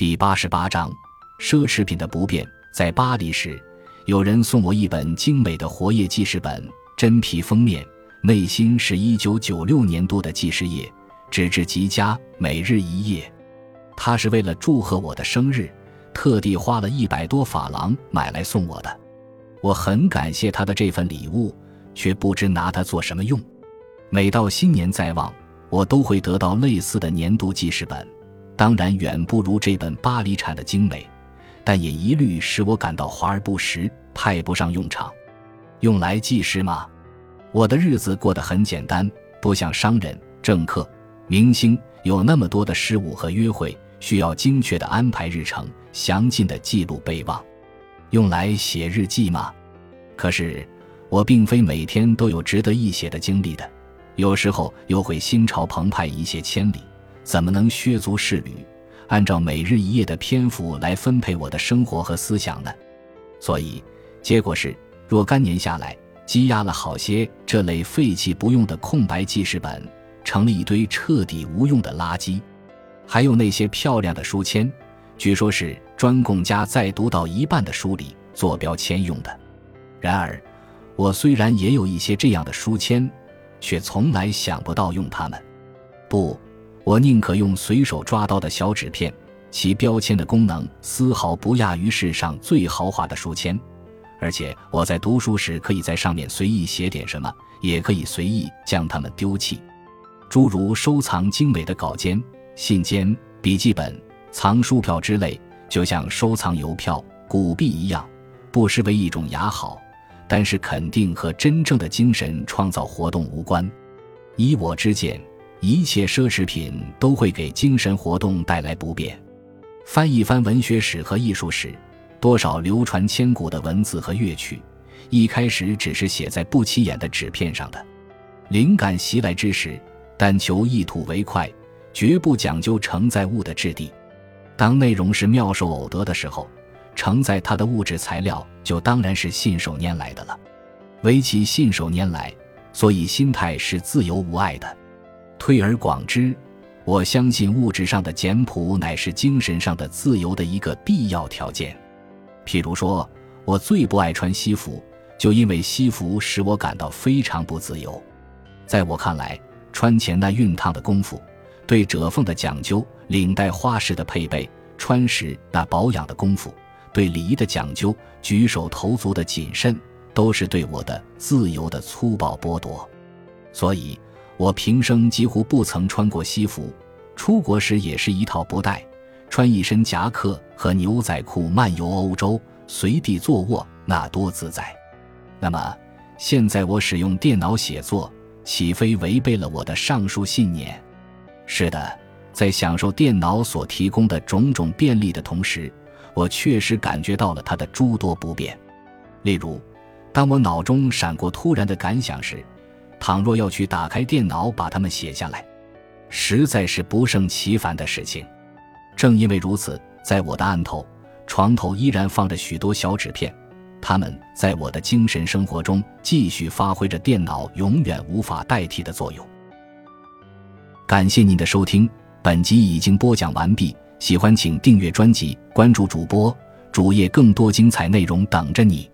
第八十八章：奢侈品的不便。在巴黎时，有人送我一本精美的活页记事本，真皮封面，内心是一九九六年度的记事页，纸质极佳，每日一页。他是为了祝贺我的生日，特地花了一百多法郎买来送我的。我很感谢他的这份礼物，却不知拿它做什么用。每到新年在望，我都会得到类似的年度记事本。当然远不如这本巴黎产的精美，但也一律使我感到华而不实，派不上用场。用来记事吗？我的日子过得很简单，不像商人、政客、明星有那么多的事务和约会，需要精确的安排日程，详尽的记录备忘。用来写日记吗？可是我并非每天都有值得一写的经历的，有时候又会心潮澎湃，一泻千里。怎么能削足适履，按照每日一页的篇幅来分配我的生活和思想呢？所以，结果是若干年下来，积压了好些这类废弃不用的空白记事本，成了一堆彻底无用的垃圾。还有那些漂亮的书签，据说是专供家在读到一半的书里做标签用的。然而，我虽然也有一些这样的书签，却从来想不到用它们。不。我宁可用随手抓到的小纸片，其标签的功能丝毫不亚于世上最豪华的书签，而且我在读书时可以在上面随意写点什么，也可以随意将它们丢弃。诸如收藏精美的稿件、信笺、笔记本、藏书票之类，就像收藏邮票、古币一样，不失为一种雅好，但是肯定和真正的精神创造活动无关。依我之见。一切奢侈品都会给精神活动带来不便。翻一翻文学史和艺术史，多少流传千古的文字和乐曲，一开始只是写在不起眼的纸片上的。灵感袭来之时，但求一吐为快，绝不讲究承载物的质地。当内容是妙手偶得的时候，承载它的物质材料就当然是信手拈来的了。唯其信手拈来，所以心态是自由无碍的。推而广之，我相信物质上的简朴乃是精神上的自由的一个必要条件。譬如说，我最不爱穿西服，就因为西服使我感到非常不自由。在我看来，穿前那熨烫的功夫，对褶缝的讲究，领带花式的配备，穿时那保养的功夫，对礼仪的讲究，举手投足的谨慎，都是对我的自由的粗暴剥夺。所以。我平生几乎不曾穿过西服，出国时也是一套不带，穿一身夹克和牛仔裤漫游欧洲，随地坐卧，那多自在。那么，现在我使用电脑写作，岂非违背了我的上述信念？是的，在享受电脑所提供的种种便利的同时，我确实感觉到了它的诸多不便。例如，当我脑中闪过突然的感想时。倘若要去打开电脑把它们写下来，实在是不胜其烦的事情。正因为如此，在我的案头、床头依然放着许多小纸片，它们在我的精神生活中继续发挥着电脑永远无法代替的作用。感谢您的收听，本集已经播讲完毕。喜欢请订阅专辑，关注主播主页，更多精彩内容等着你。